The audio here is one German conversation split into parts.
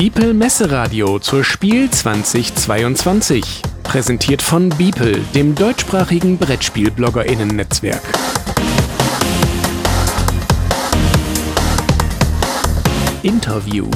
Biepel Messeradio zur Spiel 2022. Präsentiert von Biepel, dem deutschsprachigen Brettspiel-BloggerInnen-Netzwerk. Interview.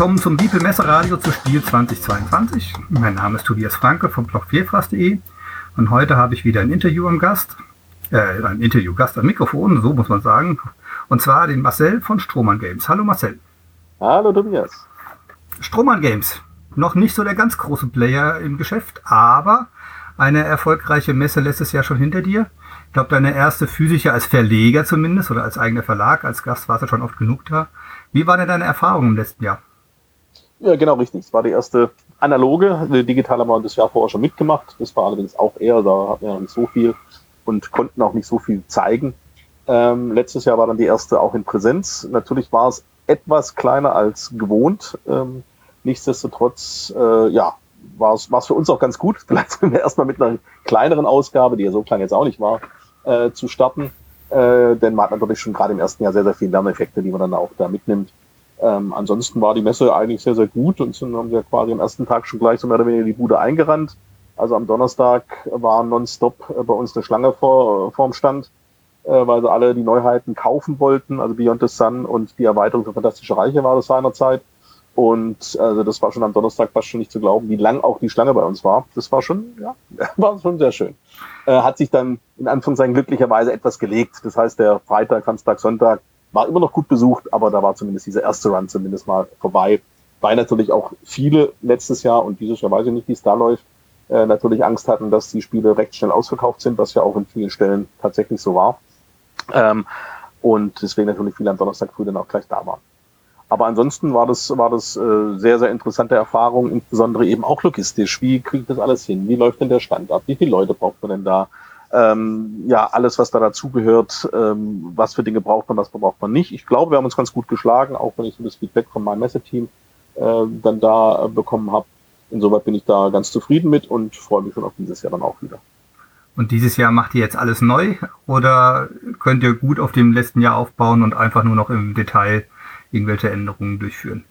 Willkommen zum Bibel Messeradio zu Spiel 2022. Mein Name ist Tobias Franke vom Blog Vielfraß.de und heute habe ich wieder ein Interview am Gast, äh, ein Interviewgast am Mikrofon, so muss man sagen, und zwar den Marcel von Strohmann Games. Hallo Marcel. Hallo Tobias. Strohmann Games, noch nicht so der ganz große Player im Geschäft, aber eine erfolgreiche Messe letztes Jahr schon hinter dir. Ich glaube, deine erste physische als Verleger zumindest oder als eigener Verlag, als Gast warst du schon oft genug da. Wie war denn deine Erfahrung im letzten Jahr? Ja, genau richtig. Es war die erste analoge. Digital haben wir das Jahr vorher schon mitgemacht. Das war allerdings auch eher, da hatten wir noch nicht so viel und konnten auch nicht so viel zeigen. Ähm, letztes Jahr war dann die erste auch in Präsenz. Natürlich war es etwas kleiner als gewohnt. Ähm, nichtsdestotrotz, äh, ja, war es für uns auch ganz gut. Vielleicht sind wir erstmal mit einer kleineren Ausgabe, die ja so klein jetzt auch nicht war, äh, zu starten. Äh, denn man hat natürlich schon gerade im ersten Jahr sehr, sehr viele Lerneffekte, die man dann auch da mitnimmt. Ähm, ansonsten war die Messe eigentlich sehr, sehr gut und sind, haben wir quasi am ersten Tag schon gleich so mehr oder weniger die Bude eingerannt. Also am Donnerstag war nonstop äh, bei uns eine Schlange vor, vorm Stand, äh, weil sie alle die Neuheiten kaufen wollten, also Beyond the Sun und die Erweiterung für Fantastische Reiche war das seinerzeit. Und also das war schon am Donnerstag fast schon nicht zu glauben, wie lang auch die Schlange bei uns war. Das war schon, ja, war schon sehr schön. Äh, hat sich dann in Anführungszeichen glücklicherweise etwas gelegt. Das heißt, der Freitag, Samstag, Sonntag war immer noch gut besucht, aber da war zumindest dieser erste Run zumindest mal vorbei. Weil natürlich auch viele letztes Jahr und dieses Jahr weiß ich nicht, wie es da läuft, äh, natürlich Angst hatten, dass die Spiele recht schnell ausverkauft sind, was ja auch in vielen Stellen tatsächlich so war. Ähm, und deswegen natürlich viele am Donnerstag früh dann auch gleich da waren. Aber ansonsten war das, war das äh, sehr, sehr interessante Erfahrung, insbesondere eben auch logistisch. Wie kriegt das alles hin? Wie läuft denn der Stand ab? Wie viele Leute braucht man denn da? Ähm, ja, alles, was da dazugehört, ähm, was für Dinge braucht man, was braucht man nicht. Ich glaube, wir haben uns ganz gut geschlagen, auch wenn ich so das Feedback von meinem Messeteam äh, dann da äh, bekommen habe. Insoweit bin ich da ganz zufrieden mit und freue mich schon auf dieses Jahr dann auch wieder. Und dieses Jahr macht ihr jetzt alles neu oder könnt ihr gut auf dem letzten Jahr aufbauen und einfach nur noch im Detail irgendwelche Änderungen durchführen.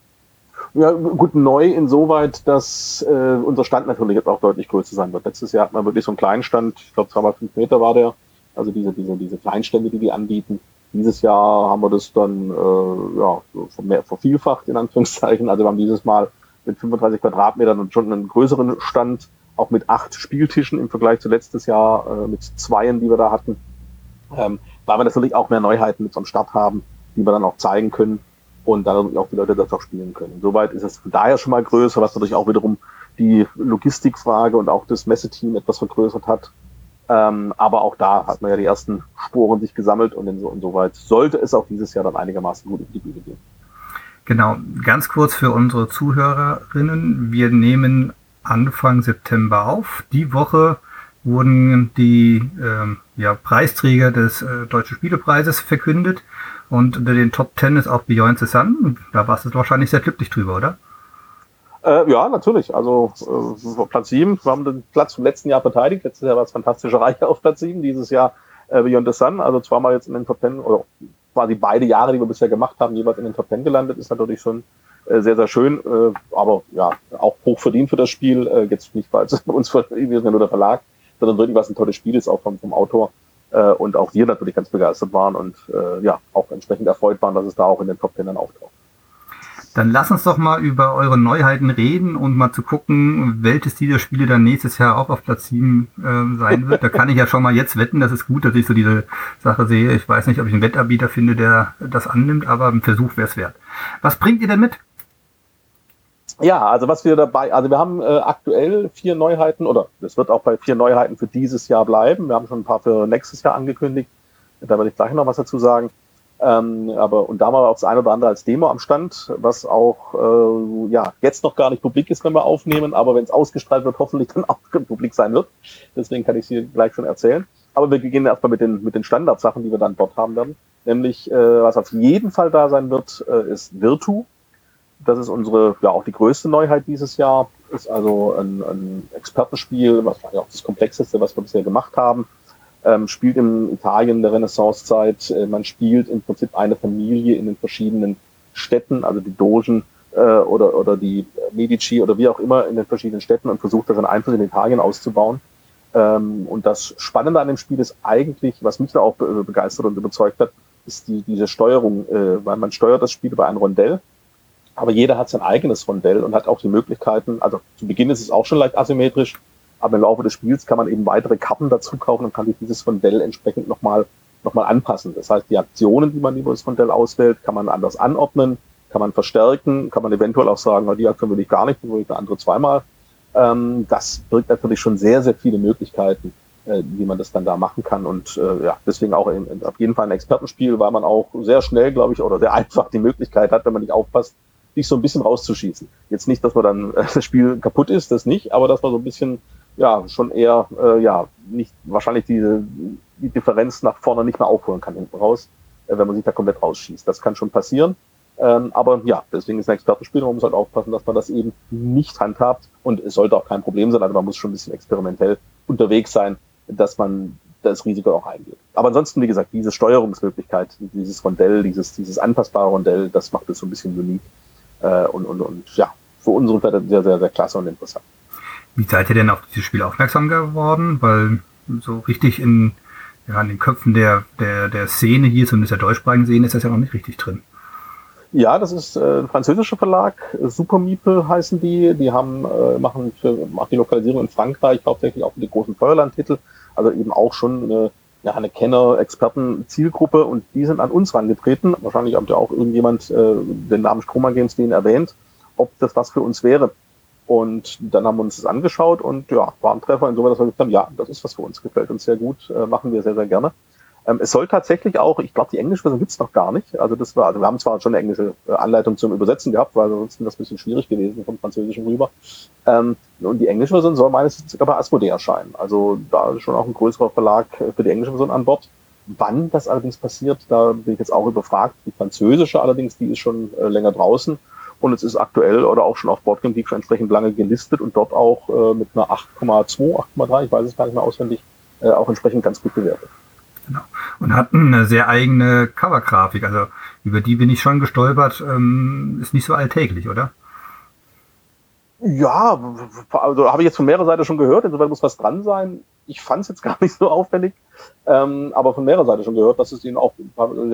Ja, gut, neu insoweit, dass äh, unser Stand natürlich jetzt auch deutlich größer sein wird. Letztes Jahr hatten wir wirklich so einen kleinen Stand, ich glaube zweimal fünf Meter war der, also diese, diese, diese Kleinstände, die die anbieten. Dieses Jahr haben wir das dann äh, ja, mehr, vervielfacht, in Anführungszeichen. Also wir haben dieses Mal mit 35 Quadratmetern schon einen größeren Stand, auch mit acht Spieltischen im Vergleich zu letztes Jahr, äh, mit Zweien, die wir da hatten. Ähm, weil wir natürlich auch mehr Neuheiten mit so einem Start haben, die wir dann auch zeigen können und dann auch die Leute das auch spielen können. Insoweit ist es daher schon mal größer, was natürlich auch wiederum die Logistikfrage und auch das Messeteam etwas vergrößert hat. Ähm, aber auch da hat man ja die ersten Spuren sich gesammelt und insoweit sollte es auch dieses Jahr dann einigermaßen gut in die Bühne gehen. Genau, ganz kurz für unsere Zuhörerinnen. Wir nehmen Anfang September auf. Die Woche wurden die äh, ja, Preisträger des äh, Deutschen Spielepreises verkündet. Und unter den Top Ten ist auch Beyond the Sun. Da warst du wahrscheinlich sehr glücklich drüber, oder? Äh, ja, natürlich. Also äh, Platz 7, wir haben den Platz vom letzten Jahr verteidigt. Letztes Jahr war es fantastische Reiche auf Platz 7, dieses Jahr äh, Beyond the Sun. Also zweimal jetzt in den Top Ten, oder quasi beide Jahre, die wir bisher gemacht haben, jeweils in den Top Ten gelandet, ist natürlich schon äh, sehr, sehr schön. Äh, aber ja, auch hoch verdient für das Spiel. Äh, jetzt nicht, weil es uns, wir sind ja nur der Verlag, sondern wirklich, was ein tolles Spiel ist, auch vom, vom Autor äh, und auch wir natürlich ganz begeistert waren und äh, ja, auch entsprechend erfreut waren, dass es da auch in den Top Ten dann auftaucht. Dann lass uns doch mal über eure Neuheiten reden und mal zu gucken, welches dieser Spiele dann nächstes Jahr auch auf Platz 7 äh, sein wird. Da kann ich ja schon mal jetzt wetten, das ist gut, dass ich so diese Sache sehe. Ich weiß nicht, ob ich einen Wettanbieter finde, der das annimmt, aber ein Versuch wäre es wert. Was bringt ihr denn mit? Ja, also was wir dabei, also wir haben äh, aktuell vier Neuheiten oder es wird auch bei vier Neuheiten für dieses Jahr bleiben. Wir haben schon ein paar für nächstes Jahr angekündigt. Da werde ich gleich noch was dazu sagen. Ähm, aber und da wir auch das eine oder andere als Demo am Stand, was auch äh, ja jetzt noch gar nicht publik ist, wenn wir aufnehmen, aber wenn es ausgestrahlt wird, hoffentlich dann auch publik sein wird. Deswegen kann ich es hier gleich schon erzählen. Aber wir gehen erstmal mit den, mit den Standardsachen, die wir dann dort haben werden. Nämlich, äh, was auf jeden Fall da sein wird, äh, ist Virtu. Das ist unsere, ja auch die größte Neuheit dieses Jahr. Ist also ein, ein Expertenspiel, was ja auch das komplexeste, was wir bisher gemacht haben. Ähm, spielt in Italien der Renaissancezeit. Äh, man spielt im Prinzip eine Familie in den verschiedenen Städten, also die Dogen äh, oder, oder die Medici oder wie auch immer in den verschiedenen Städten und versucht, darin Einfluss in Italien auszubauen. Ähm, und das Spannende an dem Spiel ist eigentlich, was mich da auch begeistert und überzeugt hat, ist die, diese Steuerung, äh, weil man steuert das Spiel über ein Rondell, aber jeder hat sein eigenes Rondell und hat auch die Möglichkeiten, also zu Beginn ist es auch schon leicht asymmetrisch, aber im Laufe des Spiels kann man eben weitere Karten dazu kaufen und kann sich dieses Rondell entsprechend nochmal noch mal anpassen. Das heißt, die Aktionen, die man über das Rondell auswählt, kann man anders anordnen, kann man verstärken, kann man eventuell auch sagen, die Aktion will ich gar nicht, die will ich eine andere zweimal. Ähm, das birgt natürlich schon sehr, sehr viele Möglichkeiten, äh, wie man das dann da machen kann. Und äh, ja, deswegen auch in, in, auf jeden Fall ein Expertenspiel, weil man auch sehr schnell, glaube ich, oder sehr einfach die Möglichkeit hat, wenn man nicht aufpasst, sich so ein bisschen rauszuschießen. Jetzt nicht, dass man dann äh, das Spiel kaputt ist, das nicht, aber dass man so ein bisschen, ja, schon eher, äh, ja, nicht wahrscheinlich diese die Differenz nach vorne nicht mehr aufholen kann hinten raus, äh, wenn man sich da komplett rausschießt. Das kann schon passieren. Ähm, aber ja, deswegen ist ein Expertenspiel, man muss halt aufpassen, dass man das eben nicht handhabt und es sollte auch kein Problem sein, also man muss schon ein bisschen experimentell unterwegs sein, dass man das Risiko auch eingeht. Aber ansonsten, wie gesagt, diese Steuerungsmöglichkeit, dieses Rondell, dieses, dieses anpassbare Rondell, das macht es so ein bisschen unique äh, und, und, und ja, für unsere Seite sehr, sehr, sehr klasse und interessant. Wie seid ihr denn auf dieses Spiel aufmerksam geworden? Weil so richtig in, ja, in den Köpfen der, der, der Szene hier, zumindest der deutschsprachigen Szene, ist das ja noch nicht richtig drin. Ja, das ist äh, ein französischer Verlag, Super Meeple heißen die. Die haben äh, machen für macht die Lokalisierung in Frankreich hauptsächlich auch für die großen Feuerland-Titel, also eben auch schon eine, ja, eine Kenner-Experten-Zielgruppe und die sind an uns rangetreten. Wahrscheinlich habt ihr auch irgendjemand äh, den Namen Stroma Games den erwähnt, ob das was für uns wäre. Und dann haben wir uns das angeschaut und ja, war ein Treffer insoweit, dass wir gesagt haben, ja, das ist was für uns, gefällt uns sehr gut, äh, machen wir sehr, sehr gerne. Ähm, es soll tatsächlich auch, ich glaube, die englische Version gibt's noch gar nicht. Also das war, also wir haben zwar schon eine englische äh, Anleitung zum Übersetzen gehabt, weil ansonsten das ein bisschen schwierig gewesen vom Französischen rüber. Ähm, und die englische Version soll meines Wissens sogar bei Asmodee erscheinen. Also da ist schon auch ein größerer Verlag äh, für die englische Version an Bord. Wann das allerdings passiert, da bin ich jetzt auch überfragt. Die französische allerdings, die ist schon äh, länger draußen. Und es ist aktuell oder auch schon auf Boardgame Geek schon entsprechend lange gelistet und dort auch äh, mit einer 8,2, 8,3, ich weiß es gar nicht mehr auswendig, äh, auch entsprechend ganz gut bewertet. Genau. Und hatten eine sehr eigene Covergrafik. Also über die bin ich schon gestolpert. Ähm, ist nicht so alltäglich, oder? Ja, also habe ich jetzt von mehrerer Seite schon gehört, insofern muss was dran sein. Ich fand es jetzt gar nicht so auffällig, ähm, aber von mehrerer Seite schon gehört, dass es ihnen auch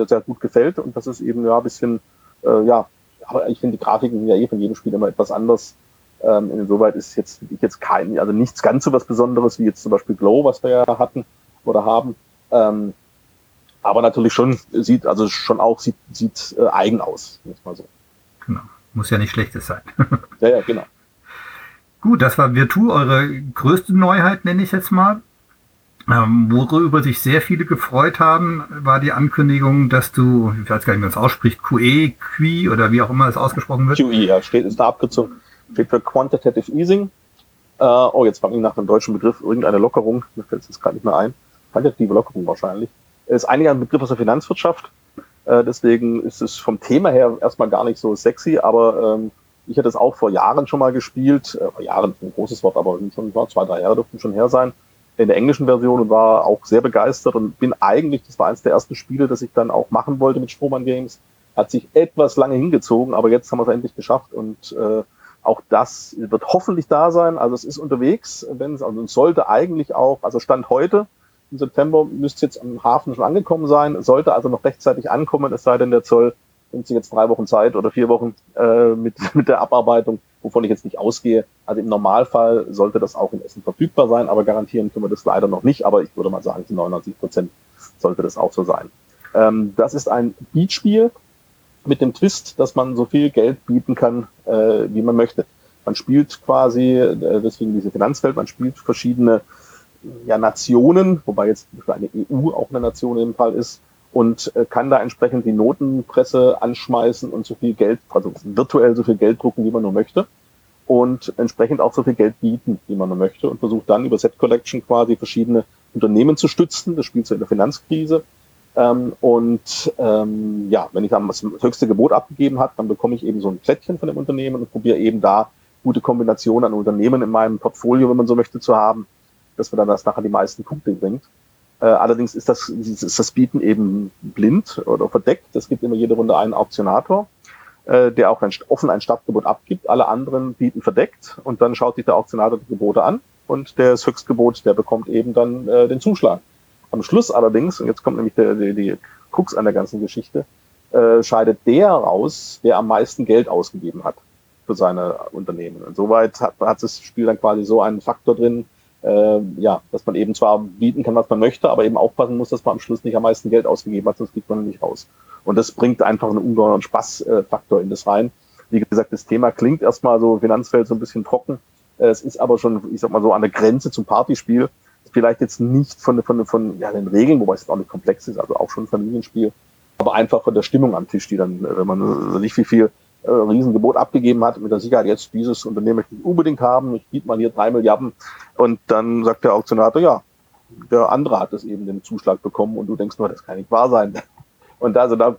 sehr gut gefällt und dass es eben ja ein bisschen, äh, ja, aber ich finde die Grafiken sind ja eh von jedem Spiel immer etwas anders. Ähm, insoweit ist jetzt ich jetzt kein, also nichts ganz so was Besonderes wie jetzt zum Beispiel Glow, was wir ja hatten oder haben. Ähm, aber natürlich schon sieht, also schon auch sieht, sieht äh, eigen aus, muss mal so. Genau. Muss ja nicht schlechtes sein. ja, ja, genau. Gut, das war Virtu, eure größte Neuheit, nenne ich jetzt mal. Ähm, worüber sich sehr viele gefreut haben, war die Ankündigung, dass du, ich weiß gar nicht, wie man es ausspricht, QE, QI oder wie auch immer es ausgesprochen wird. QE, ja, steht, ist eine Abkürzung, steht für Quantitative Easing. Äh, oh, jetzt fange ich nach dem deutschen Begriff irgendeine Lockerung, mir fällt es jetzt gerade nicht mehr ein. Quantitative Lockerung wahrscheinlich. Ist einiger ein Begriff aus der Finanzwirtschaft. Äh, deswegen ist es vom Thema her erstmal gar nicht so sexy, aber ähm, ich hatte es auch vor Jahren schon mal gespielt. Äh, vor Jahren ein großes Wort, aber schon zwei, drei Jahre dürften schon her sein. In der englischen Version und war auch sehr begeistert und bin eigentlich, das war eines der ersten Spiele, das ich dann auch machen wollte mit Strohmann Games. Hat sich etwas lange hingezogen, aber jetzt haben wir es endlich geschafft und äh, auch das wird hoffentlich da sein. Also es ist unterwegs, wenn es, also es sollte eigentlich auch, also Stand heute, im September müsste jetzt am Hafen schon angekommen sein, sollte also noch rechtzeitig ankommen, es sei denn, der Zoll nimmt sich jetzt drei Wochen Zeit oder vier Wochen äh, mit, mit der Abarbeitung, wovon ich jetzt nicht ausgehe. Also im Normalfall sollte das auch in Essen verfügbar sein, aber garantieren können wir das leider noch nicht, aber ich würde mal sagen, zu 99 Prozent sollte das auch so sein. Ähm, das ist ein Beatspiel mit dem Twist, dass man so viel Geld bieten kann, äh, wie man möchte. Man spielt quasi, äh, deswegen diese Finanzwelt, man spielt verschiedene ja, Nationen, wobei jetzt eine EU auch eine Nation im Fall ist, und äh, kann da entsprechend die Notenpresse anschmeißen und so viel Geld, also virtuell so viel Geld drucken, wie man nur möchte. und entsprechend auch so viel Geld bieten, wie man möchte und versucht dann über Set Collection quasi verschiedene Unternehmen zu stützen. Das spielt so in der Finanzkrise. Ähm, und ähm, ja, wenn ich dann das höchste Gebot abgegeben habe, dann bekomme ich eben so ein Plättchen von dem Unternehmen und probiere eben da gute Kombinationen an Unternehmen in meinem Portfolio, wenn man so möchte, zu haben, dass man dann das nachher die meisten Punkte bringt. Äh, allerdings ist das, ist das Bieten eben blind oder verdeckt. Es gibt immer jede Runde einen Auktionator, äh, der auch ein, offen ein Startgebot abgibt. Alle anderen bieten verdeckt und dann schaut sich der Auktionator die Gebote an und der ist Höchstgebot, der bekommt eben dann äh, den Zuschlag. Am Schluss allerdings, und jetzt kommt nämlich der, die, die Krux an der ganzen Geschichte, äh, scheidet der raus, der am meisten Geld ausgegeben hat für seine Unternehmen. Insoweit hat, hat das Spiel dann quasi so einen Faktor drin, äh, ja, dass man eben zwar bieten kann, was man möchte, aber eben aufpassen muss, dass man am Schluss nicht am meisten Geld ausgegeben hat, sonst kriegt man nicht raus. Und das bringt einfach einen ungeheuren Spaßfaktor in das rein. Wie gesagt, das Thema klingt erstmal so Finanzfeld so ein bisschen trocken. Äh, es ist aber schon, ich sag mal so, an der Grenze zum Partyspiel. Vielleicht jetzt nicht von, von, von ja, den Regeln, wobei es auch nicht komplex ist, also auch schon ein Familienspiel, aber einfach von der Stimmung am Tisch, die dann, wenn man nicht wie viel äh, Riesengebot abgegeben hat, mit der Sicherheit jetzt dieses Unternehmen möchte ich unbedingt haben, ich biete mal hier drei Milliarden und dann sagt der Auktionator, ja, der andere hat das eben den Zuschlag bekommen und du denkst nur, das kann nicht wahr sein. Und also da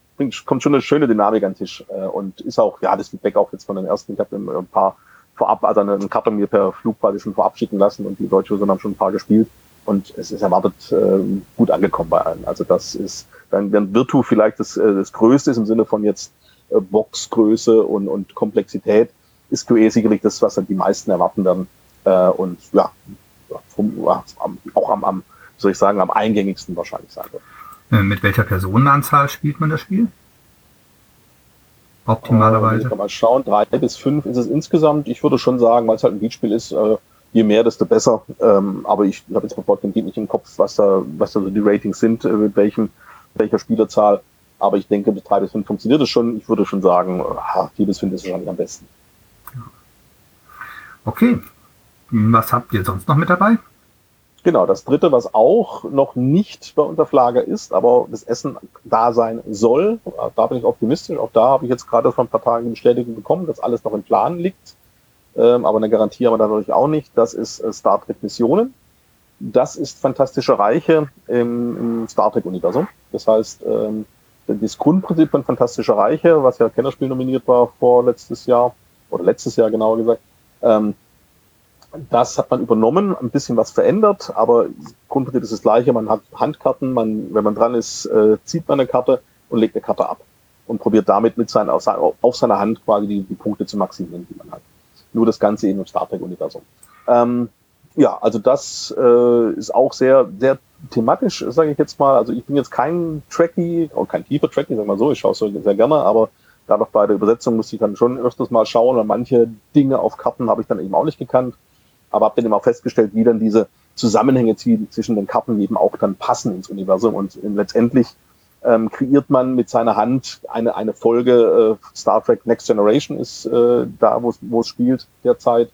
kommt schon eine schöne Dynamik an den Tisch äh, und ist auch, ja, das Feedback auch jetzt von den ersten, ich habe ein paar vorab, also eine Karte mir per Flug quasi schon vorab schicken lassen und die deutsche haben schon ein paar gespielt und es ist erwartet äh, gut angekommen bei allen. Also das ist, wenn, wenn Virtu vielleicht das, äh, das Größte ist im Sinne von jetzt Boxgröße und, und Komplexität ist QE sicherlich das, was dann die meisten erwarten werden. Äh, und ja, vom, auch am, am, soll ich sagen, am eingängigsten wahrscheinlich sein wird. Äh, mit welcher Personenanzahl spielt man das Spiel? Optimalerweise. Äh, kann mal schauen, drei bis fünf ist es insgesamt. Ich würde schon sagen, weil es halt ein Beatspiel ist, äh, je mehr, desto besser. Ähm, aber ich habe jetzt bei Boardgame nicht im Kopf, was da, was da so die Ratings sind, äh, mit welchem, welcher Spielerzahl. Aber ich denke, bis drei bis fünf funktioniert es schon. Ich würde schon sagen, vier bis fünf ist wahrscheinlich am besten. Okay. Was habt ihr sonst noch mit dabei? Genau, das dritte, was auch noch nicht bei Unterflager ist, aber das Essen da sein soll, da bin ich optimistisch. Auch da habe ich jetzt gerade vor ein paar Tagen die Bestätigung bekommen, dass alles noch in Plan liegt. Ähm, aber eine Garantie haben wir dadurch auch nicht. Das ist äh, Star Trek Missionen. Das ist Fantastische Reiche im, im Star Trek-Universum. Das heißt, ähm, das Grundprinzip von Fantastische Reiche, was ja Kennerspiel nominiert war vor letztes Jahr, oder letztes Jahr genauer gesagt, ähm, das hat man übernommen, ein bisschen was verändert, aber Grundprinzip ist das gleiche. Man hat Handkarten, man, wenn man dran ist, äh, zieht man eine Karte und legt eine Karte ab und probiert damit mit seiner, auf, auf seiner Hand quasi die, die, Punkte zu maximieren, die man hat. Nur das Ganze eben im Star Trek-Universum. Ähm, ja, also das äh, ist auch sehr, sehr thematisch, sage ich jetzt mal. Also ich bin jetzt kein Trekkie, auch kein tiefer Trekkie, sag mal so, ich schaue es sehr gerne, aber dadurch bei der Übersetzung musste ich dann schon öfters mal schauen, weil manche Dinge auf Karten habe ich dann eben auch nicht gekannt. Aber habe dann eben auch festgestellt, wie dann diese Zusammenhänge zwischen den Karten eben auch dann passen ins Universum. Und letztendlich ähm, kreiert man mit seiner Hand eine, eine Folge, äh, Star Trek Next Generation ist äh, da, wo es spielt derzeit,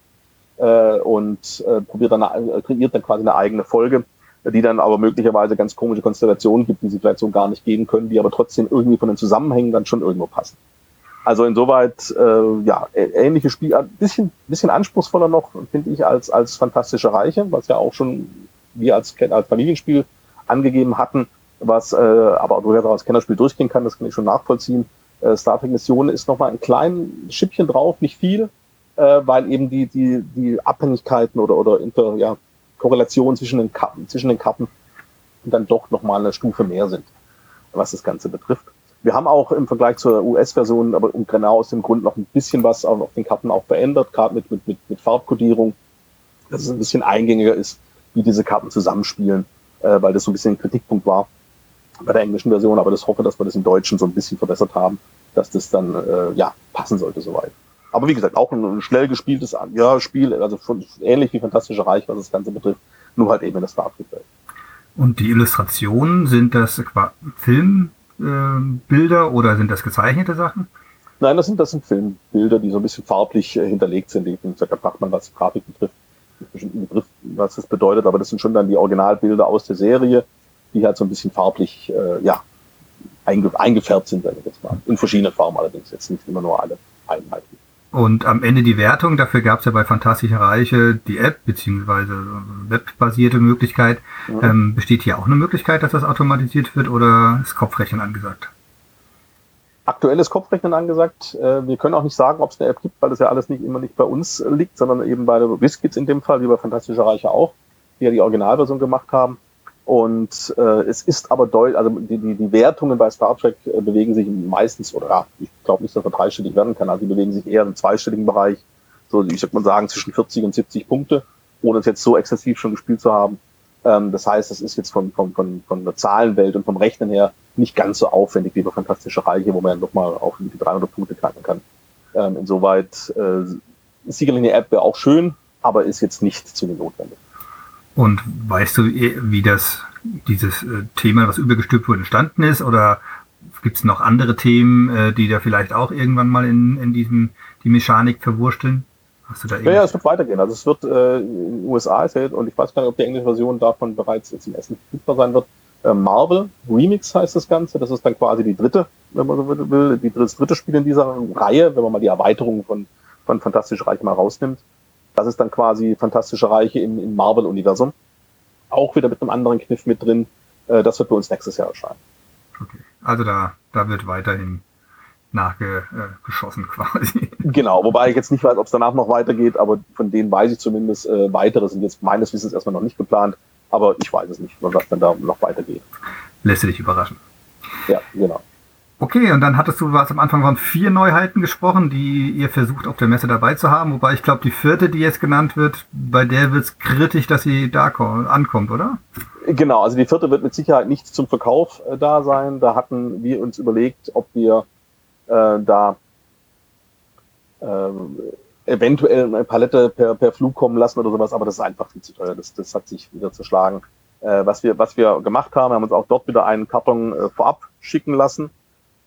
äh, und äh, probiert dann, äh, kreiert dann quasi eine eigene Folge, die dann aber möglicherweise ganz komische Konstellationen gibt, die sie vielleicht so gar nicht geben können, die aber trotzdem irgendwie von den Zusammenhängen dann schon irgendwo passen. Also insoweit, äh, ja, ähnliche Spiel, ein bisschen, bisschen anspruchsvoller noch, finde ich, als, als Fantastische Reiche, was ja auch schon wir als, als Familienspiel angegeben hatten, was äh, aber durchaus als Kennerspiel durchgehen kann, das kann ich schon nachvollziehen. Äh, Star Trek Mission ist nochmal ein kleines Schippchen drauf, nicht viel, äh, weil eben die, die, die Abhängigkeiten oder, oder Inter, ja, Korrelationen zwischen den Karten, zwischen den Karten dann doch nochmal eine Stufe mehr sind, was das Ganze betrifft. Wir haben auch im Vergleich zur US-Version, aber genau aus dem Grund noch ein bisschen was auf den Karten auch verändert, gerade mit, mit, mit, mit Farbkodierung, dass es ein bisschen eingängiger ist, wie diese Karten zusammenspielen, äh, weil das so ein bisschen ein Kritikpunkt war bei der englischen Version, aber das hoffe, dass wir das im Deutschen so ein bisschen verbessert haben, dass das dann äh, ja passen sollte soweit. Aber wie gesagt, auch ein, ein schnell gespieltes ja, Spiel, also von, ähnlich wie Fantastische Reich, was das Ganze betrifft, nur halt eben in das Star Trek. Und die Illustrationen, sind das Film, äh, Bilder oder sind das gezeichnete Sachen? Nein, das sind, das sind Filmbilder, die so ein bisschen farblich äh, hinterlegt sind. Die, da fragt man, was Grafik betrifft, Begriff, was das bedeutet, aber das sind schon dann die Originalbilder aus der Serie, die halt so ein bisschen farblich, äh, ja, einge eingefärbt sind, sage ich jetzt mal. In verschiedenen Farben allerdings, jetzt nicht immer nur alle einheitlich. Und am Ende die Wertung, dafür gab es ja bei Fantastische Reiche die App, beziehungsweise webbasierte Möglichkeit. Mhm. Ähm, besteht hier auch eine Möglichkeit, dass das automatisiert wird oder ist Kopfrechnen angesagt? Aktuelles Kopfrechnen angesagt. Äh, wir können auch nicht sagen, ob es eine App gibt, weil das ja alles nicht immer nicht bei uns liegt, sondern eben bei der Biscuits in dem Fall, wie bei Fantastische Reiche auch, die ja die Originalversion gemacht haben. Und äh, es ist aber deutlich, also die, die, die Wertungen bei Star Trek äh, bewegen sich meistens, oder ja, ich glaube nicht, dass er dreistellig werden kann, also die bewegen sich eher im zweistelligen Bereich, so ich würde mal sagen zwischen 40 und 70 Punkte, ohne es jetzt so exzessiv schon gespielt zu haben. Ähm, das heißt, das ist jetzt von, von, von, von der Zahlenwelt und vom Rechnen her nicht ganz so aufwendig wie bei Fantastische Reiche, wo man nochmal auf die 300 Punkte knacken kann. Ähm, insoweit äh, sicherlich eine App wäre auch schön, aber ist jetzt nicht zwingend notwendig. Und weißt du, wie das dieses äh, Thema, was übergestülpt wurde, entstanden ist? Oder gibt es noch andere Themen, äh, die da vielleicht auch irgendwann mal in, in diesem die Mechanik verwursteln? Hast du da ja, ja, es wird weitergehen. Also es wird äh, in den USA ist ja, und ich weiß gar nicht, ob die englische Version davon bereits jetzt im Essen verfügbar sein wird. Äh, Marvel Remix heißt das Ganze. Das ist dann quasi die dritte, wenn man so will, die, das dritte Spiel in dieser Reihe, wenn man mal die Erweiterung von, von Fantastisch Reich mal rausnimmt. Das ist dann quasi Fantastische Reiche im, im Marvel-Universum. Auch wieder mit einem anderen Kniff mit drin. Äh, das wird bei uns nächstes Jahr erscheinen. Okay. Also da, da wird weiterhin nachgeschossen quasi. Genau, wobei ich jetzt nicht weiß, ob es danach noch weitergeht, aber von denen weiß ich zumindest, äh, weitere sind jetzt meines Wissens erstmal noch nicht geplant, aber ich weiß es nicht, was dann da noch weitergeht. Lässt du dich überraschen. Ja, genau. Okay, und dann hattest du was am Anfang von vier Neuheiten gesprochen, die ihr versucht auf der Messe dabei zu haben. Wobei ich glaube, die vierte, die jetzt genannt wird, bei der wird es kritisch, dass sie da ankommt, oder? Genau, also die vierte wird mit Sicherheit nicht zum Verkauf äh, da sein. Da hatten wir uns überlegt, ob wir äh, da äh, eventuell eine Palette per, per Flug kommen lassen oder sowas, aber das ist einfach viel zu teuer. Das, das hat sich wieder zerschlagen. Äh, was, wir, was wir gemacht haben, haben uns auch dort wieder einen Karton äh, vorab schicken lassen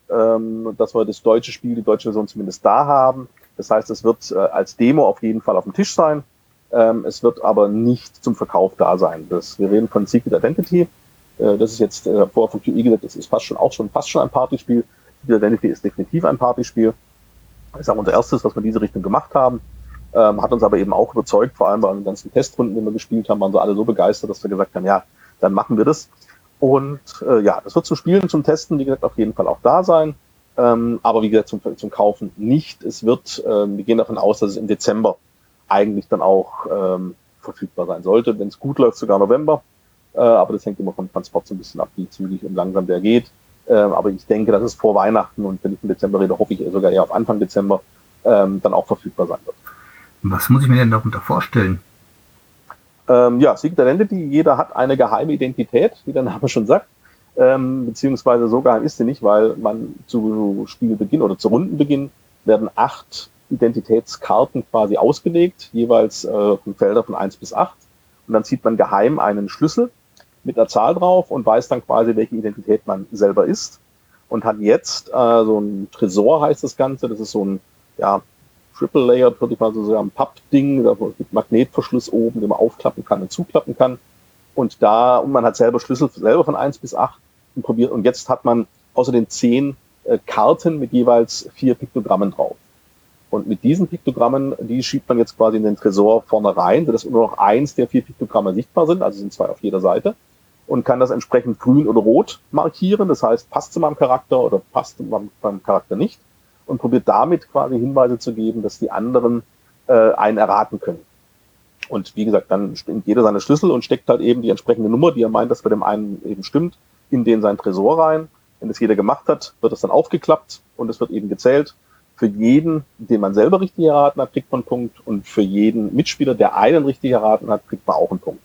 ähm, dass wir das deutsche Spiel, die deutsche Version zumindest da haben. Das heißt, es wird äh, als Demo auf jeden Fall auf dem Tisch sein. Ähm, es wird aber nicht zum Verkauf da sein. Das, wir reden von Secret Identity. Äh, das ist jetzt äh, vorher von QE gesagt, das ist fast schon auch schon fast schon ein Partyspiel. Secret Identity ist definitiv ein Partyspiel. Das ist auch unser erstes, was wir in diese Richtung gemacht haben. Ähm, hat uns aber eben auch überzeugt, vor allem bei den ganzen Testrunden, die wir gespielt haben, waren sie alle so begeistert, dass wir gesagt haben, ja, dann machen wir das. Und äh, ja, das wird zum Spielen, zum Testen, wie gesagt, auf jeden Fall auch da sein. Ähm, aber wie gesagt, zum, zum Kaufen nicht. Es wird, ähm, wir gehen davon aus, dass es im Dezember eigentlich dann auch ähm, verfügbar sein sollte. Wenn es gut läuft, sogar November. Äh, aber das hängt immer vom Transport so ein bisschen ab, wie zügig und langsam der geht. Äh, aber ich denke, dass es vor Weihnachten und wenn ich im Dezember rede, hoffe ich sogar eher auf Anfang Dezember ähm, dann auch verfügbar sein wird. Was muss ich mir denn darunter vorstellen? Ähm, ja, Secret Identity, jeder hat eine geheime Identität, wie der Name schon sagt. Ähm, beziehungsweise so geheim ist sie nicht, weil man zu Spielbeginn oder zu Rundenbeginn werden acht Identitätskarten quasi ausgelegt, jeweils äh, Felder von eins bis acht. Und dann zieht man geheim einen Schlüssel mit einer Zahl drauf und weiß dann quasi, welche Identität man selber ist. Und hat jetzt äh, so ein Tresor heißt das Ganze. Das ist so ein, ja, Triple Layer, würde ich mal so sagen, Pappding, da gibt Magnetverschluss oben, den man aufklappen kann und zuklappen kann. Und da, und man hat selber Schlüssel selber von eins bis acht und probiert, und jetzt hat man außer den zehn äh, Karten mit jeweils vier Piktogrammen drauf. Und mit diesen Piktogrammen, die schiebt man jetzt quasi in den Tresor vorne rein, sodass nur noch eins der vier Piktogramme sichtbar sind, also sind zwei auf jeder Seite, und kann das entsprechend grün oder rot markieren. Das heißt, passt zu meinem Charakter oder passt zu meinem Charakter nicht und probiert damit quasi Hinweise zu geben, dass die anderen äh, einen erraten können. Und wie gesagt, dann stimmt jeder seine Schlüssel und steckt halt eben die entsprechende Nummer, die er meint, dass bei dem einen eben stimmt, in den sein Tresor rein. Wenn das jeder gemacht hat, wird das dann aufgeklappt und es wird eben gezählt. Für jeden, den man selber richtig erraten hat, kriegt man einen Punkt und für jeden Mitspieler, der einen richtig erraten hat, kriegt man auch einen Punkt.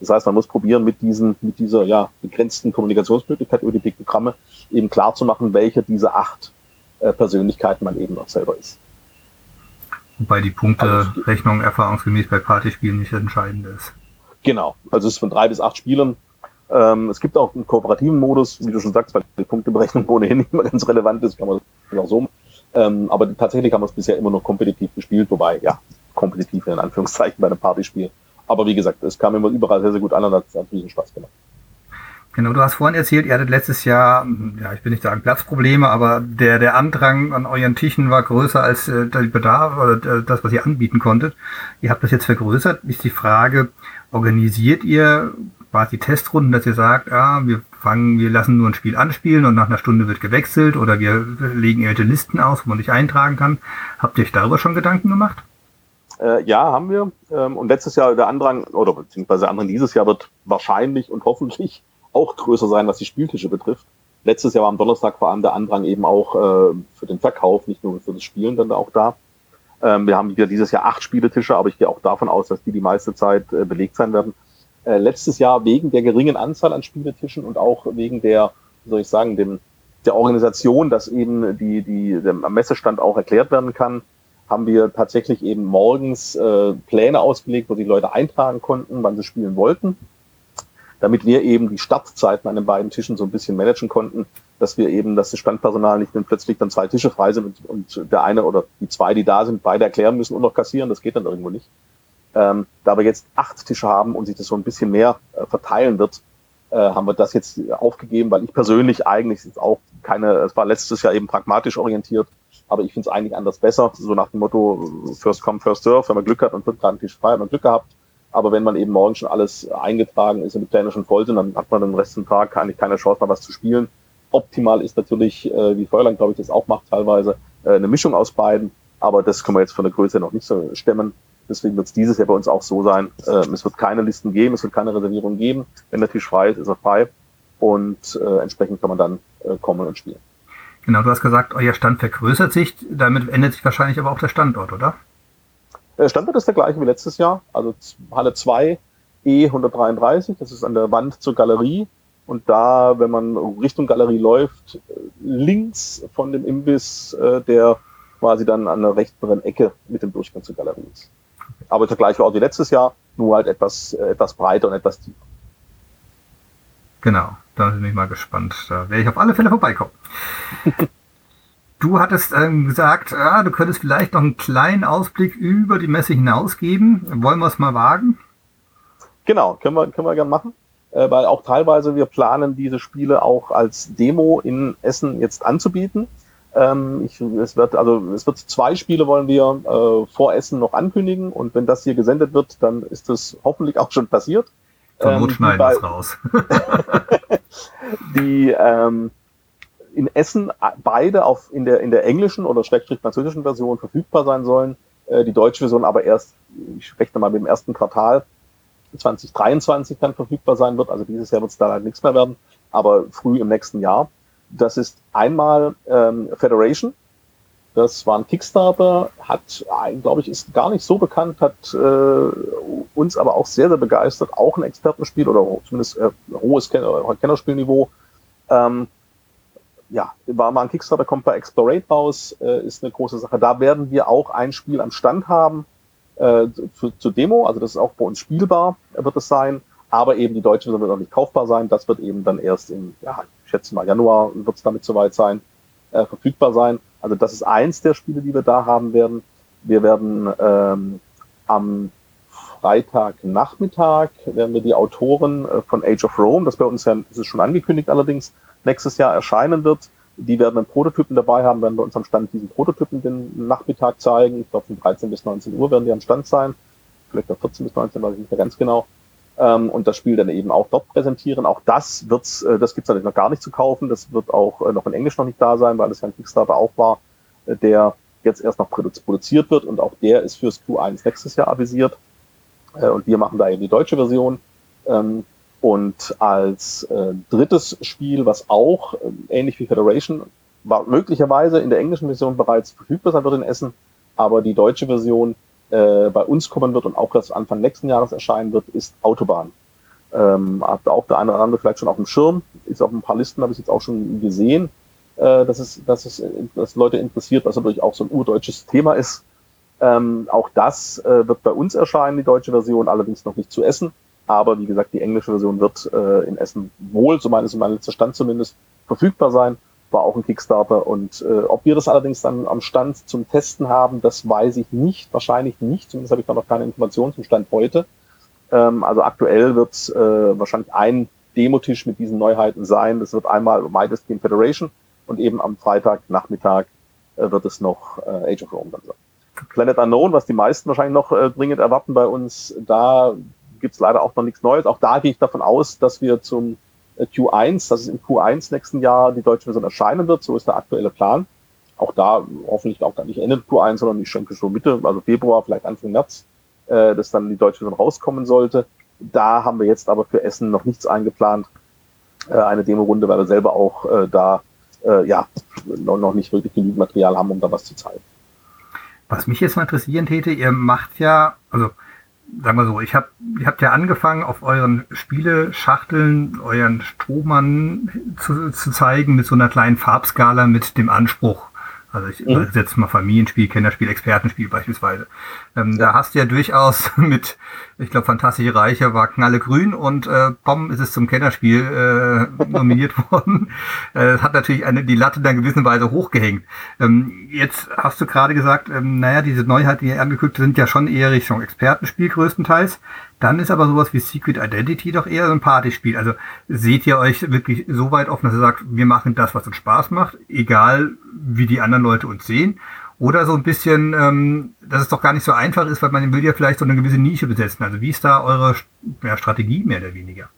Das heißt, man muss probieren, mit diesen, mit dieser ja, begrenzten Kommunikationsmöglichkeit über die Piktogramme eben klar zu machen, welche dieser acht Persönlichkeit man eben noch selber ist. Wobei die Punkterechnung also, erfahrungsgemäß bei Partyspielen nicht entscheidend ist. Genau, also es ist von drei bis acht Spielern. Ähm, es gibt auch einen kooperativen Modus, wie du schon sagst, weil die Punkteberechnung ohnehin nicht immer ganz relevant ist, kann man das auch so. Ähm, aber tatsächlich haben wir es bisher immer noch kompetitiv gespielt, wobei, ja, kompetitiv in Anführungszeichen bei einem Partyspiel. Aber wie gesagt, es kam immer überall sehr, sehr gut an und hat, hat riesen Spaß gemacht. Genau, du hast vorhin erzählt, ihr hattet letztes Jahr, ja, ich will nicht sagen Platzprobleme, aber der, der Andrang an euren Tischen war größer als äh, der Bedarf oder äh, das, was ihr anbieten konntet. Ihr habt das jetzt vergrößert. Ist die Frage, organisiert ihr quasi Testrunden, dass ihr sagt, ah, wir fangen, wir lassen nur ein Spiel anspielen und nach einer Stunde wird gewechselt oder wir legen irgendwelche Listen aus, wo man sich eintragen kann. Habt ihr euch darüber schon Gedanken gemacht? Äh, ja, haben wir. Ähm, und letztes Jahr der Andrang, oder beziehungsweise Andrang dieses Jahr wird wahrscheinlich und hoffentlich auch größer sein, was die Spieltische betrifft. Letztes Jahr war am Donnerstag vor allem der Andrang eben auch äh, für den Verkauf, nicht nur für das Spielen dann auch da. Ähm, wir haben wieder dieses Jahr acht Spieletische, aber ich gehe auch davon aus, dass die die meiste Zeit äh, belegt sein werden. Äh, letztes Jahr wegen der geringen Anzahl an Spieletischen und auch wegen der, wie soll ich sagen, dem, der Organisation, dass eben die, die, dem Messestand auch erklärt werden kann, haben wir tatsächlich eben morgens äh, Pläne ausgelegt, wo die Leute eintragen konnten, wann sie spielen wollten damit wir eben die Startzeiten an den beiden Tischen so ein bisschen managen konnten, dass wir eben, dass das Standpersonal nicht dann plötzlich dann zwei Tische frei sind und, und der eine oder die zwei, die da sind, beide erklären müssen und noch kassieren, das geht dann irgendwo nicht. Ähm, da wir jetzt acht Tische haben und sich das so ein bisschen mehr äh, verteilen wird, äh, haben wir das jetzt aufgegeben, weil ich persönlich eigentlich jetzt auch keine, es war letztes Jahr eben pragmatisch orientiert, aber ich finde es eigentlich anders besser, so nach dem Motto First Come, First Serve, wenn man Glück hat und wird gerade einen Tisch frei, hat man Glück gehabt, aber wenn man eben morgen schon alles eingetragen ist und die Pläne schon voll sind, dann hat man den Rest des Tages eigentlich keine Chance mehr was zu spielen. Optimal ist natürlich, äh, wie Feuerland, glaube ich, das auch macht teilweise, äh, eine Mischung aus beiden. Aber das können wir jetzt von der Größe noch nicht so stemmen. Deswegen wird es dieses Jahr bei uns auch so sein. Äh, es wird keine Listen geben, es wird keine Reservierung geben. Wenn der Tisch frei ist, ist er frei. Und äh, entsprechend kann man dann äh, kommen und spielen. Genau, du hast gesagt, euer Stand vergrößert sich. Damit ändert sich wahrscheinlich aber auch der Standort, oder? Der Standort ist der gleiche wie letztes Jahr, also Halle 2 E133, das ist an der Wand zur Galerie. Und da, wenn man Richtung Galerie läuft, links von dem Imbiss, äh, der quasi dann an der rechten Ecke mit dem Durchgang zur Galerie ist. Aber der gleiche Ort wie letztes Jahr, nur halt etwas, äh, etwas breiter und etwas tiefer. Genau, da bin ich mal gespannt. Da werde ich auf alle Fälle vorbeikommen. Du hattest ähm, gesagt, ah, du könntest vielleicht noch einen kleinen Ausblick über die Messe hinaus geben. Wollen wir es mal wagen? Genau, können wir, können wir gerne machen. Äh, weil auch teilweise wir planen, diese Spiele auch als Demo in Essen jetzt anzubieten. Ähm, ich, es wird also es wird zwei Spiele wollen wir äh, vor Essen noch ankündigen und wenn das hier gesendet wird, dann ist es hoffentlich auch schon passiert. Not ähm, schneiden wir raus. die ähm, in Essen beide auf, in, der, in der englischen oder schrägstrich französischen Version verfügbar sein sollen. Äh, die deutsche Version aber erst, ich rechne mal mit dem ersten Quartal 2023 dann verfügbar sein wird. Also dieses Jahr wird es da halt nichts mehr werden, aber früh im nächsten Jahr. Das ist einmal ähm, Federation. Das war ein Kickstarter, hat, glaube ich, ist gar nicht so bekannt, hat äh, uns aber auch sehr, sehr begeistert. Auch ein Expertenspiel oder zumindest äh, hohes Kennerspielniveau. Ähm, ja, war mal ein Kickstarter, kommt bei Explorate raus, äh, ist eine große Sache. Da werden wir auch ein Spiel am Stand haben äh, für, zur Demo, also das ist auch bei uns spielbar, wird es sein, aber eben die deutsche wird noch nicht kaufbar sein. Das wird eben dann erst im, ja, ich schätze mal Januar wird es damit soweit sein, äh, verfügbar sein. Also das ist eins der Spiele, die wir da haben werden. Wir werden ähm, am Freitagnachmittag werden wir die Autoren äh, von Age of Rome, das bei uns ja, das ist schon angekündigt allerdings, nächstes Jahr erscheinen wird. Die werden einen Prototypen dabei haben, werden wir uns am Stand diesen Prototypen den Nachmittag zeigen. Ich glaube, von 13 bis 19 Uhr werden die am Stand sein. Vielleicht noch 14 bis 19, weiß ich nicht mehr ganz genau. Ähm, und das Spiel dann eben auch dort präsentieren. Auch das wird's, äh, das gibt's natürlich noch gar nicht zu kaufen. Das wird auch äh, noch in Englisch noch nicht da sein, weil es ja ein Kickstarter auch war, äh, der jetzt erst noch produziert wird und auch der ist fürs Q1 nächstes Jahr avisiert. Und wir machen da eben die deutsche Version. Ähm, und als äh, drittes Spiel, was auch äh, ähnlich wie Federation war möglicherweise in der englischen Version bereits verfügbar sein wird in Essen, aber die deutsche Version äh, bei uns kommen wird und auch erst Anfang nächsten Jahres erscheinen wird, ist Autobahn. Ähm, habt auch der eine oder andere vielleicht schon auf dem Schirm, ist auf ein paar Listen, habe ich jetzt auch schon gesehen, äh, dass, es, dass es dass Leute interessiert, was natürlich auch so ein urdeutsches Thema ist. Ähm, auch das äh, wird bei uns erscheinen, die deutsche Version, allerdings noch nicht zu essen. Aber wie gesagt, die englische Version wird äh, in Essen wohl, so meines mein letzter Stand zumindest, verfügbar sein. War auch ein Kickstarter. Und äh, ob wir das allerdings dann am Stand zum Testen haben, das weiß ich nicht. Wahrscheinlich nicht. Zumindest habe ich da noch keine Informationen zum Stand heute. Ähm, also aktuell wird äh, wahrscheinlich ein Demotisch mit diesen Neuheiten sein. Das wird einmal weitestgehend Federation und eben am Freitagnachmittag äh, wird es noch äh, Age of Rome dann sein. Planet Unknown, was die meisten wahrscheinlich noch äh, dringend erwarten bei uns, da gibt's leider auch noch nichts Neues. Auch da gehe ich davon aus, dass wir zum äh, Q1, dass es im Q1 nächsten Jahr die deutsche Version erscheinen wird. So ist der aktuelle Plan. Auch da hoffentlich auch gar nicht Ende Q1, sondern ich denke schon Mitte, also Februar, vielleicht Anfang März, äh, dass dann die deutsche Version rauskommen sollte. Da haben wir jetzt aber für Essen noch nichts eingeplant. Äh, eine Demo-Runde, weil wir selber auch äh, da äh, ja noch, noch nicht wirklich genügend Material haben, um da was zu zeigen. Was mich jetzt mal interessieren täte, ihr macht ja, also sagen wir so, ich hab, ihr habt ja angefangen, auf euren Spieleschachteln euren Strohmann zu, zu zeigen mit so einer kleinen Farbskala mit dem Anspruch, also ich mhm. setze mal Familienspiel, Kinderspiel, Expertenspiel beispielsweise. Ähm, da hast du ja durchaus mit, ich glaube, Fantastische Reiche war Knalle Grün und äh, Pom ist es zum Kennerspiel äh, nominiert worden. Äh, hat natürlich eine, die Latte dann gewissen Weise hochgehängt. Ähm, jetzt hast du gerade gesagt, ähm, naja, diese Neuheiten, die ihr angekündigt sind ja schon eher Richtung Expertenspiel größtenteils. Dann ist aber sowas wie Secret Identity doch eher so ein Partyspiel. Also seht ihr euch wirklich so weit offen, dass ihr sagt, wir machen das, was uns Spaß macht, egal wie die anderen Leute uns sehen. Oder so ein bisschen, ähm, dass es doch gar nicht so einfach ist, weil man will ja vielleicht so eine gewisse Nische besetzen. Also wie ist da eure ja, Strategie mehr oder weniger?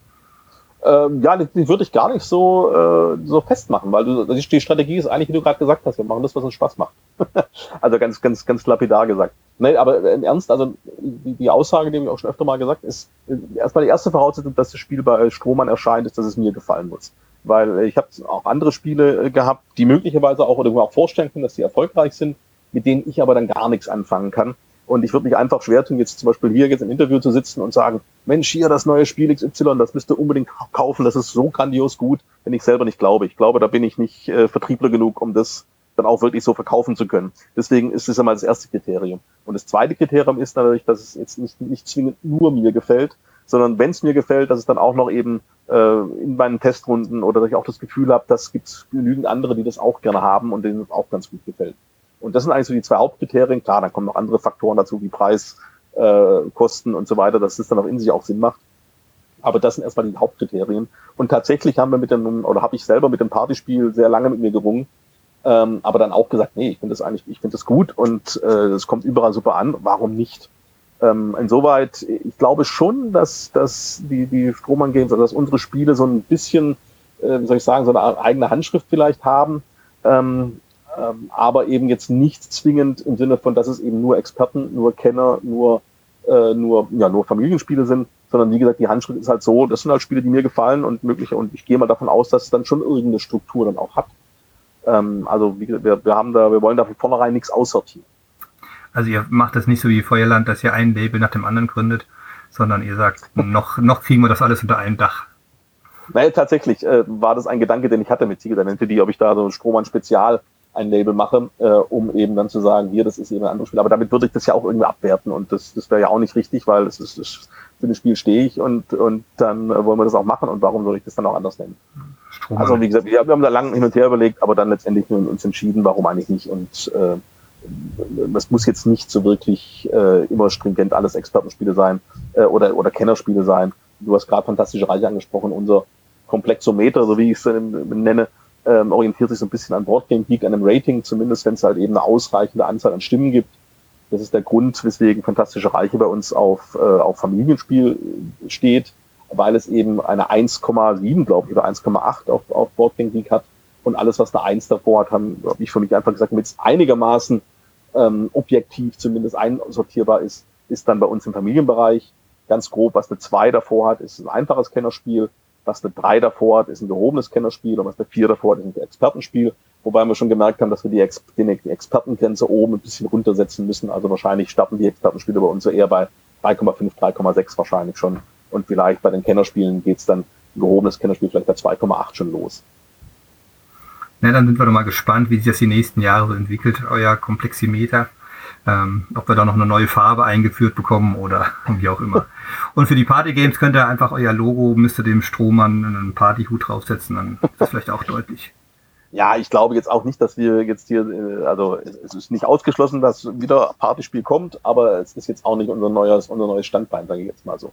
Ähm, ja, die, die würde ich gar nicht so, äh, so festmachen, weil du, die Strategie ist eigentlich, wie du gerade gesagt hast, wir machen das, was uns Spaß macht. also ganz, ganz, ganz lapidar gesagt. Nee, aber im Ernst, also die, die Aussage, die ich auch schon öfter mal gesagt, ist erstmal die erste Voraussetzung, dass das Spiel bei Strohmann erscheint, ist, dass es mir gefallen muss. Weil ich habe auch andere Spiele äh, gehabt, die möglicherweise auch oder auch vorstellen können, dass die erfolgreich sind, mit denen ich aber dann gar nichts anfangen kann. Und ich würde mich einfach schwer tun, jetzt zum Beispiel hier jetzt im Interview zu sitzen und sagen, Mensch, hier das neue Spiel XY, das müsst ihr unbedingt kaufen, das ist so grandios gut, wenn ich selber nicht glaube. Ich glaube, da bin ich nicht äh, Vertriebler genug, um das dann auch wirklich so verkaufen zu können. Deswegen ist es einmal das erste Kriterium. Und das zweite Kriterium ist natürlich, dass es jetzt nicht, nicht zwingend nur mir gefällt, sondern wenn es mir gefällt, dass es dann auch noch eben äh, in meinen Testrunden oder dass ich auch das Gefühl habe, dass gibt genügend andere, die das auch gerne haben und denen es auch ganz gut gefällt. Und das sind eigentlich so die zwei Hauptkriterien. Klar, dann kommen noch andere Faktoren dazu, wie Preis, äh, Kosten und so weiter, dass es dann auch in sich auch Sinn macht. Aber das sind erstmal die Hauptkriterien. Und tatsächlich haben wir mit dem, oder habe ich selber mit dem Partyspiel sehr lange mit mir gerungen, ähm, aber dann auch gesagt, nee, ich finde das eigentlich, ich finde das gut und äh, das kommt überall super an. Warum nicht? Ähm, insoweit, ich glaube schon, dass, dass die, die Strohmann Games, also dass unsere Spiele so ein bisschen, äh, wie soll ich sagen, so eine eigene Handschrift vielleicht haben. Ähm, ähm, aber eben jetzt nicht zwingend im Sinne von, dass es eben nur Experten, nur Kenner, nur, äh, nur, ja, nur Familienspiele sind, sondern wie gesagt, die Handschrift ist halt so, das sind halt Spiele, die mir gefallen und mögliche, und ich gehe mal davon aus, dass es dann schon irgendeine Struktur dann auch hat. Ähm, also wie gesagt, wir, wir haben da, wir wollen da von vornherein nichts aussortieren. Also ihr macht das nicht so wie Feuerland, dass ihr ein Label nach dem anderen gründet, sondern ihr sagt, noch, noch kriegen wir das alles unter einem Dach. Naja, tatsächlich äh, war das ein Gedanke, den ich hatte mit Tiger die, ob ich da so ein Strohmann Spezial ein Label mache, äh, um eben dann zu sagen, hier, das ist eben ein anderes Spiel. Aber damit würde ich das ja auch irgendwie abwerten und das, das wäre ja auch nicht richtig, weil das ist, das, für das Spiel stehe ich und, und dann äh, wollen wir das auch machen und warum soll ich das dann auch anders nennen? Strom also wie gesagt, wir, haben da lange hin und her überlegt, aber dann letztendlich uns entschieden, warum eigentlich nicht und äh, das muss jetzt nicht so wirklich äh, immer stringent alles Expertenspiele sein äh, oder, oder Kennerspiele sein. Du hast gerade Fantastische Reiche angesprochen, unser Komplexometer, so wie ich es äh, nenne, ähm, orientiert sich so ein bisschen an Boardgame Geek, an einem Rating, zumindest wenn es halt eben eine ausreichende Anzahl an Stimmen gibt. Das ist der Grund, weswegen Fantastische Reiche bei uns auf, äh, auf Familienspiel steht, weil es eben eine 1,7, glaube ich, oder 1,8 auf, auf Boardgame Geek hat. Und alles, was eine 1 davor hat, habe ich für mich einfach gesagt, mit einigermaßen ähm, objektiv zumindest einsortierbar ist, ist dann bei uns im Familienbereich. Ganz grob, was eine 2 davor hat, ist ein einfaches Kennerspiel was eine 3 davor hat, ist ein gehobenes Kennerspiel und was eine 4 davor hat, ist ein Expertenspiel. Wobei wir schon gemerkt haben, dass wir die, Ex die Expertengrenze oben ein bisschen runtersetzen müssen. Also wahrscheinlich starten die Expertenspiele bei uns so eher bei 3,5, 3,6 wahrscheinlich schon. Und vielleicht bei den Kennerspielen geht's dann ein gehobenes Kennerspiel vielleicht bei 2,8 schon los. Na, dann sind wir doch mal gespannt, wie sich das die nächsten Jahre so entwickelt, euer Kompleximeter ähm, ob wir da noch eine neue Farbe eingeführt bekommen oder wie auch immer. Und für die Partygames könnt ihr einfach euer Logo, müsst ihr dem Strohmann einen Partyhut draufsetzen, dann ist das vielleicht auch deutlich. Ja, ich glaube jetzt auch nicht, dass wir jetzt hier, äh, also es ist nicht ausgeschlossen, dass wieder Partyspiel kommt, aber es ist jetzt auch nicht unser neues, unser neues Standbein, sage ich jetzt mal so.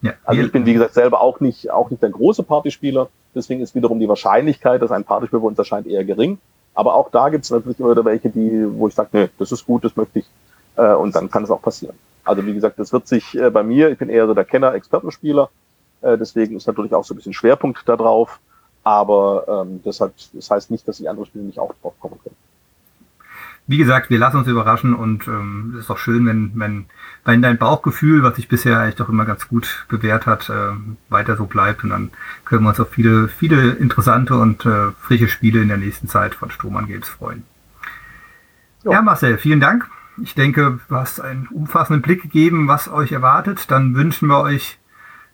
Ja, also ich bin, wie gesagt, selber auch nicht, auch nicht der große Partyspieler. Deswegen ist wiederum die Wahrscheinlichkeit, dass ein Partyspiel bei uns erscheint, eher gering. Aber auch da gibt es natürlich immer wieder welche, die, wo ich sage, nee, das ist gut, das möchte ich. Äh, und dann kann es auch passieren. Also wie gesagt, das wird sich äh, bei mir, ich bin eher so der Kenner, Expertenspieler. Äh, deswegen ist natürlich auch so ein bisschen Schwerpunkt da drauf. Aber ähm, das, hat, das heißt nicht, dass die anderen Spiele nicht auch drauf kommen können wie gesagt, wir lassen uns überraschen und ähm, es ist auch schön, wenn, wenn, wenn dein Bauchgefühl, was sich bisher eigentlich doch immer ganz gut bewährt hat, äh, weiter so bleibt und dann können wir uns auf viele, viele interessante und äh, frische Spiele in der nächsten Zeit von Strohmann Games freuen. Ja. ja, Marcel, vielen Dank. Ich denke, du hast einen umfassenden Blick gegeben, was euch erwartet. Dann wünschen wir euch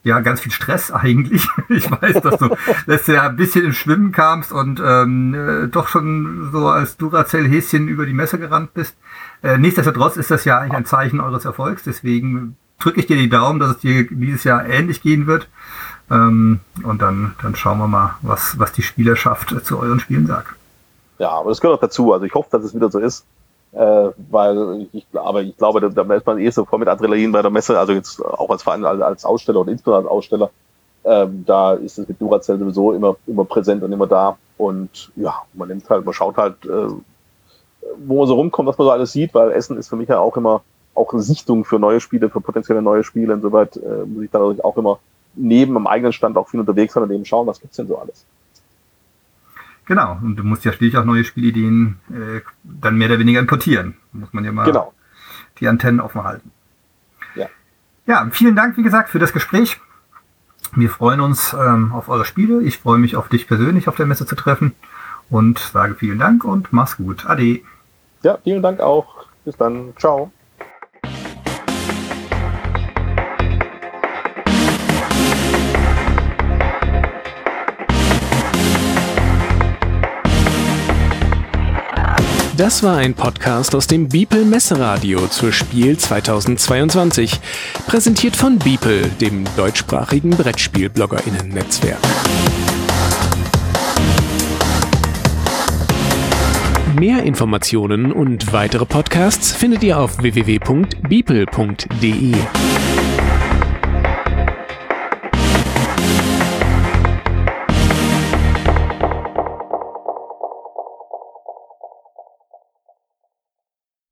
ja, ganz viel Stress eigentlich. Ich weiß, dass du letztes Jahr ein bisschen ins Schwimmen kamst und ähm, äh, doch schon so als Duracell-Häschen über die Messe gerannt bist. Äh, nichtsdestotrotz ist das ja eigentlich ein Zeichen eures Erfolgs. Deswegen drücke ich dir die Daumen, dass es dir dieses Jahr ähnlich gehen wird. Ähm, und dann, dann schauen wir mal, was, was die Spielerschaft zu euren Spielen sagt. Ja, aber das gehört auch dazu. Also ich hoffe, dass es wieder so ist äh, weil ich, aber ich glaube, da, da ist man eh so voll mit Adrenalin bei der Messe, also jetzt auch als Verein, als Aussteller oder insbesondere als Aussteller, ähm, da ist es mit Duracell sowieso immer, immer präsent und immer da und ja, man nimmt halt, man schaut halt, äh, wo man so rumkommt, was man so alles sieht, weil Essen ist für mich ja auch immer auch eine Sichtung für neue Spiele, für potenzielle neue Spiele. Insoweit äh, muss ich da natürlich auch immer neben am eigenen Stand auch viel unterwegs sein und eben schauen, was gibt's denn so alles. Genau, und du musst ja schließlich auch neue Spielideen äh, dann mehr oder weniger importieren. muss man ja mal genau. die Antennen offen halten. Ja. ja, vielen Dank, wie gesagt, für das Gespräch. Wir freuen uns ähm, auf eure Spiele. Ich freue mich auf dich persönlich auf der Messe zu treffen und sage vielen Dank und mach's gut. Ade. Ja, vielen Dank auch. Bis dann. Ciao. Das war ein Podcast aus dem Beeple Messeradio zur Spiel 2022, präsentiert von Beeple, dem deutschsprachigen Brettspiel-BloggerInnen-Netzwerk. Mehr Informationen und weitere Podcasts findet ihr auf www.beeple.de.